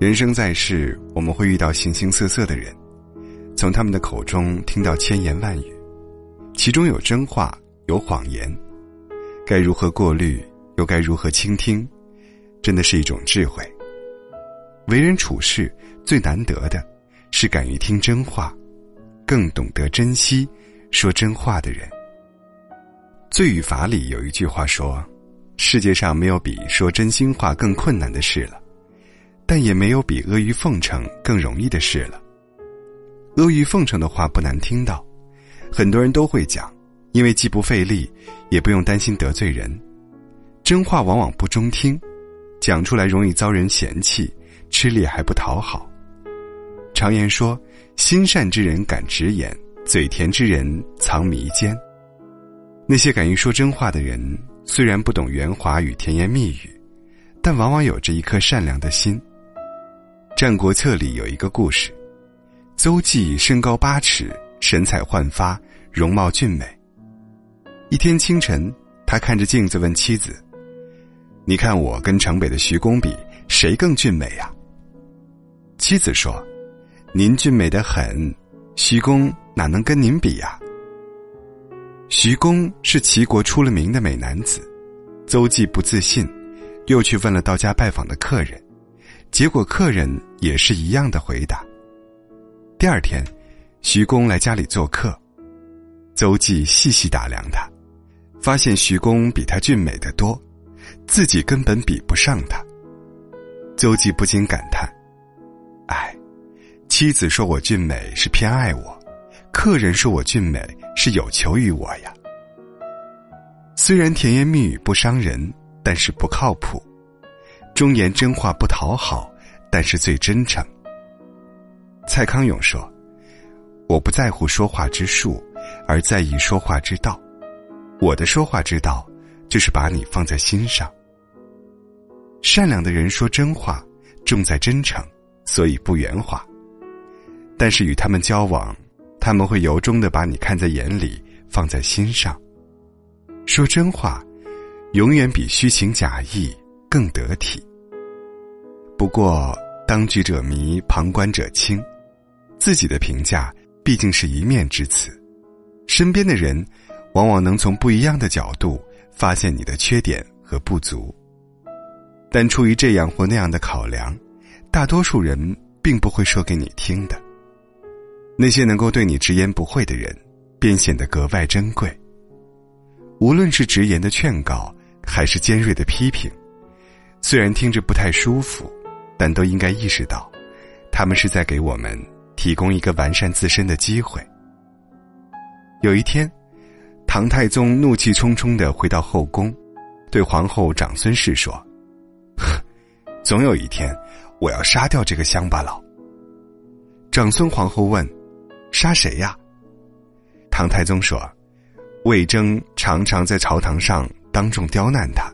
人生在世，我们会遇到形形色色的人，从他们的口中听到千言万语，其中有真话，有谎言，该如何过滤，又该如何倾听，真的是一种智慧。为人处事最难得的，是敢于听真话，更懂得珍惜说真话的人。罪与罚里有一句话说：“世界上没有比说真心话更困难的事了。”但也没有比阿谀奉承更容易的事了。阿谀奉承的话不难听到，很多人都会讲，因为既不费力，也不用担心得罪人。真话往往不中听，讲出来容易遭人嫌弃，吃力还不讨好。常言说：“心善之人敢直言，嘴甜之人藏迷奸。”那些敢于说真话的人，虽然不懂圆滑与甜言蜜语，但往往有着一颗善良的心。《战国策》里有一个故事：邹忌身高八尺，神采焕发，容貌俊美。一天清晨，他看着镜子问妻子：“你看我跟城北的徐公比，谁更俊美呀？”妻子说：“您俊美的很，徐公哪能跟您比呀？”徐公是齐国出了名的美男子，邹忌不自信，又去问了到家拜访的客人。结果客人也是一样的回答。第二天，徐公来家里做客，邹忌细细打量他，发现徐公比他俊美的多，自己根本比不上他。邹忌不禁感叹：“哎，妻子说我俊美是偏爱我，客人说我俊美是有求于我呀。虽然甜言蜜语不伤人，但是不靠谱。”忠言真话不讨好，但是最真诚。蔡康永说：“我不在乎说话之术，而在意说话之道。我的说话之道，就是把你放在心上。善良的人说真话，重在真诚，所以不圆滑。但是与他们交往，他们会由衷的把你看在眼里，放在心上。说真话，永远比虚情假意更得体。”不过，当局者迷，旁观者清。自己的评价毕竟是一面之词，身边的人往往能从不一样的角度发现你的缺点和不足。但出于这样或那样的考量，大多数人并不会说给你听的。那些能够对你直言不讳的人，便显得格外珍贵。无论是直言的劝告，还是尖锐的批评，虽然听着不太舒服。但都应该意识到，他们是在给我们提供一个完善自身的机会。有一天，唐太宗怒气冲冲的回到后宫，对皇后长孙氏说：“总有一天，我要杀掉这个乡巴佬。”长孙皇后问：“杀谁呀？”唐太宗说：“魏征常常在朝堂上当众刁难他，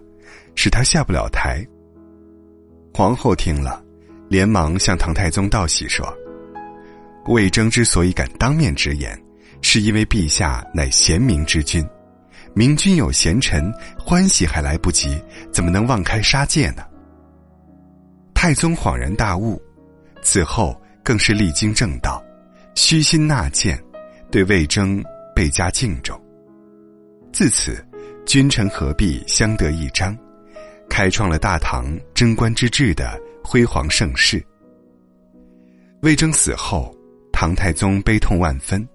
使他下不了台。”皇后听了，连忙向唐太宗道喜说：“魏征之所以敢当面直言，是因为陛下乃贤明之君，明君有贤臣，欢喜还来不及，怎么能妄开杀戒呢？”太宗恍然大悟，此后更是励精正道，虚心纳谏，对魏征倍加敬重。自此，君臣合璧，相得益彰。开创了大唐贞观之治的辉煌盛世。魏征死后，唐太宗悲痛万分，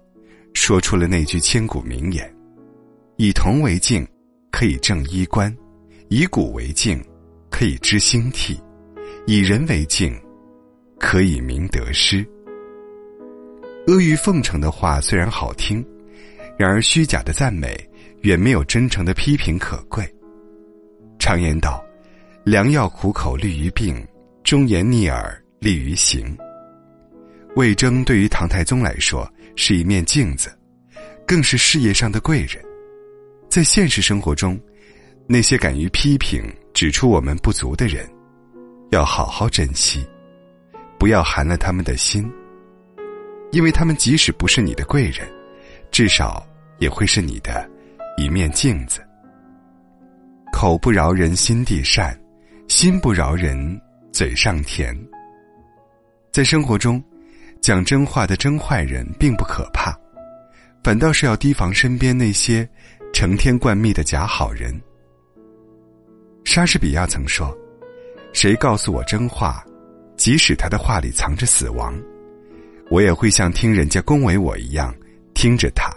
说出了那句千古名言：“以铜为镜，可以正衣冠；以古为镜，可以知兴替；以人为镜，可以明得失。”阿谀奉承的话虽然好听，然而虚假的赞美远没有真诚的批评可贵。常言道。良药苦口利于病，忠言逆耳利于行。魏征对于唐太宗来说是一面镜子，更是事业上的贵人。在现实生活中，那些敢于批评、指出我们不足的人，要好好珍惜，不要寒了他们的心，因为他们即使不是你的贵人，至少也会是你的一面镜子。口不饶人，心地善。心不饶人，嘴上甜。在生活中，讲真话的真坏人并不可怕，反倒是要提防身边那些成天灌蜜的假好人。莎士比亚曾说：“谁告诉我真话，即使他的话里藏着死亡，我也会像听人家恭维我一样听着他。”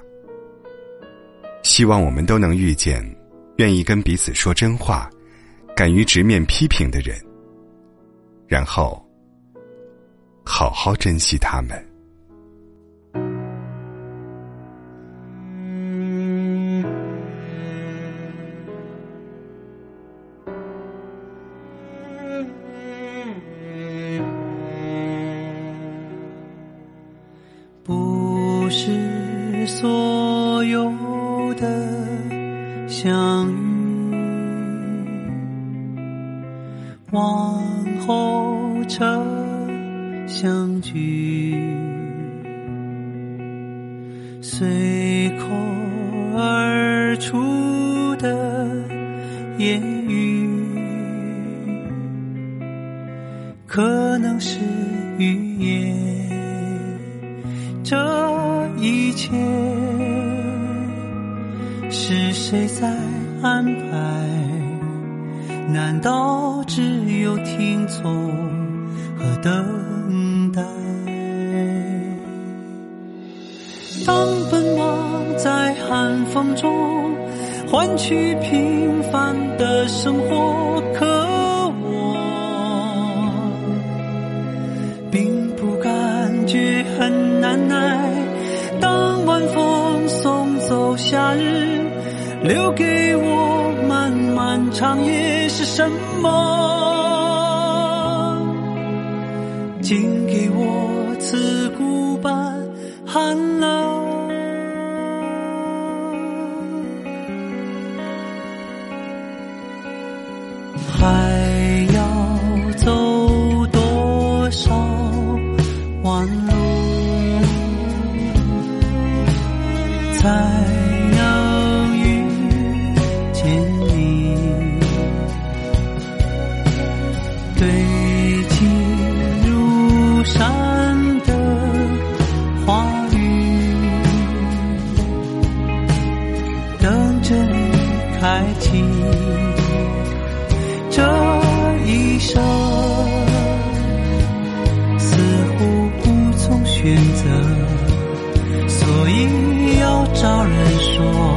希望我们都能遇见愿意跟彼此说真话、敢于直面批评的人，然后好好珍惜他们。往后车相聚，随口而出的言语，可能是语言，这一切。是谁在安排？难道只有听从和等待？当奔忙在寒风中换取平凡的生活，可我并不感觉很难耐。当晚风送走夏日。留给我漫漫长夜是什么？竟给我刺骨般寒冷。你堆积如山的话语等着你开启。这一生似乎无从选择所以要找人说。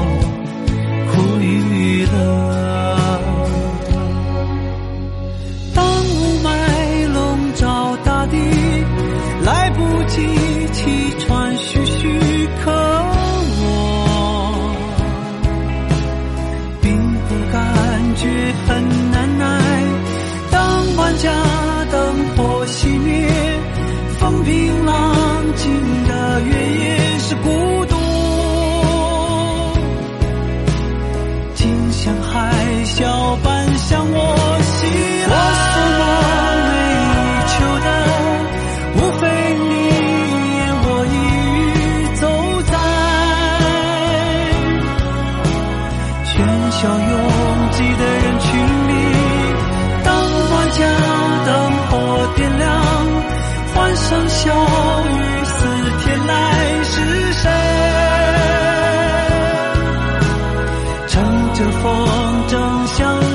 正相。